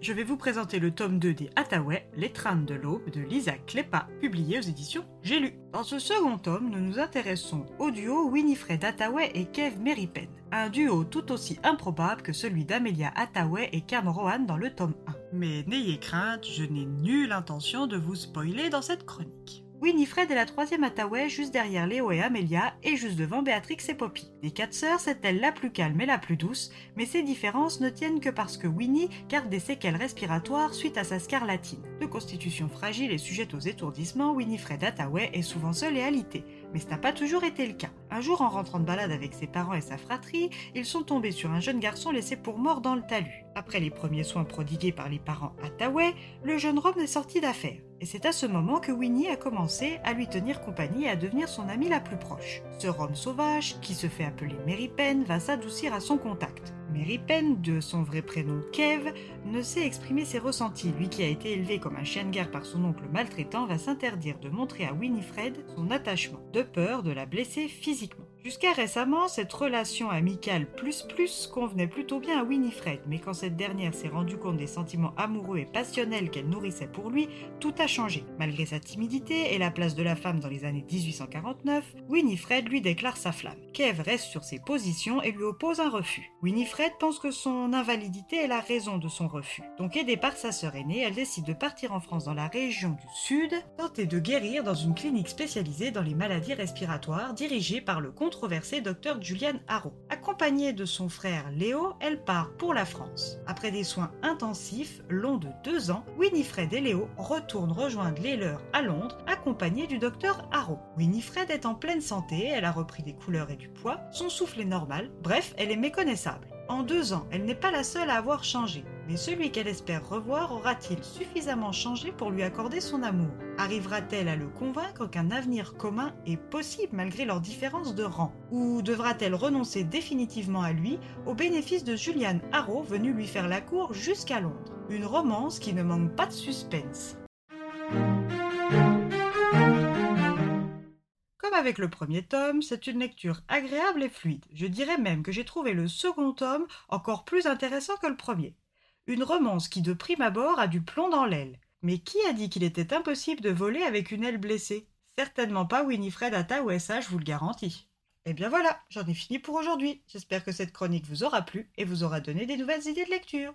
Je vais vous présenter le tome 2 des Hathaway, Les Trains de l'aube de Lisa Klepa, publié aux éditions J'ai lu. Dans ce second tome, nous nous intéressons au duo Winifred Hathaway et Kev Merripen, un duo tout aussi improbable que celui d'Amelia Hathaway et Cam Rohan dans le tome 1. Mais n'ayez crainte, je n'ai nulle intention de vous spoiler dans cette chronique. Winifred est la troisième Hathaway, juste derrière Léo et Amelia, et juste devant Béatrix et Poppy. Des quatre sœurs, c'est elle la plus calme et la plus douce, mais ces différences ne tiennent que parce que Winnie garde des séquelles respiratoires suite à sa scarlatine. De constitution fragile et sujette aux étourdissements, Winifred Hathaway est souvent seule et alitée, mais ce n'a pas toujours été le cas. Un jour, en rentrant de balade avec ses parents et sa fratrie, ils sont tombés sur un jeune garçon laissé pour mort dans le talus. Après les premiers soins prodigués par les parents Hathaway, le jeune homme est sorti d'affaires. Et c'est à ce moment que Winnie a commencé à lui tenir compagnie et à devenir son amie la plus proche. Ce Rome sauvage, qui se fait appeler Mary Penn, va s'adoucir à son contact. Mary Penn, de son vrai prénom Kev, ne sait exprimer ses ressentis. Lui qui a été élevé comme un chien de guerre par son oncle maltraitant va s'interdire de montrer à Winifred son attachement, de peur de la blesser physiquement. Jusqu'à récemment, cette relation amicale plus-plus convenait plutôt bien à Winifred, mais quand cette dernière s'est rendue compte des sentiments amoureux et passionnels qu'elle nourrissait pour lui, tout a changé. Malgré sa timidité et la place de la femme dans les années 1849, Winifred lui déclare sa flamme. Kev reste sur ses positions et lui oppose un refus. Winifred pense que son invalidité est la raison de son refus. Donc aidée par sa sœur aînée, elle décide de partir en France dans la région du Sud, tenter de guérir dans une clinique spécialisée dans les maladies respiratoires dirigée par le controversé docteur Julian Harrow. Accompagnée de son frère Léo, elle part pour la France. Après des soins intensifs, longs de deux ans, Winifred et Léo retournent rejoindre les leurs à Londres, accompagnés du docteur Harrow. Winifred est en pleine santé, elle a repris des couleurs et du poids, son souffle est normal, bref, elle est méconnaissable. En deux ans, elle n'est pas la seule à avoir changé, mais celui qu'elle espère revoir aura-t-il suffisamment changé pour lui accorder son amour? Arrivera-t-elle à le convaincre qu'un avenir commun est possible malgré leurs différences de rang? Ou devra-t-elle renoncer définitivement à lui au bénéfice de Julian Harrow venu lui faire la cour jusqu'à Londres? Une romance qui ne manque pas de suspense. Comme avec le premier tome, c'est une lecture agréable et fluide. Je dirais même que j'ai trouvé le second tome encore plus intéressant que le premier. Une romance qui de prime abord a du plomb dans l'aile. Mais qui a dit qu'il était impossible de voler avec une aile blessée? Certainement pas Winifred Atta ça je vous le garantis. Et bien voilà, j'en ai fini pour aujourd'hui. J'espère que cette chronique vous aura plu et vous aura donné des nouvelles idées de lecture.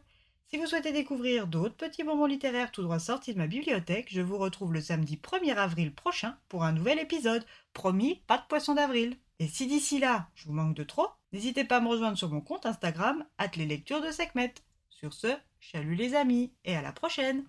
Si vous souhaitez découvrir d'autres petits moments littéraires tout droit sortis de ma bibliothèque, je vous retrouve le samedi 1er avril prochain pour un nouvel épisode. Promis, pas de poisson d'avril. Et si d'ici là, je vous manque de trop, n'hésitez pas à me rejoindre sur mon compte Instagram, at les lectures de. Sur ce, chalut les amis, et à la prochaine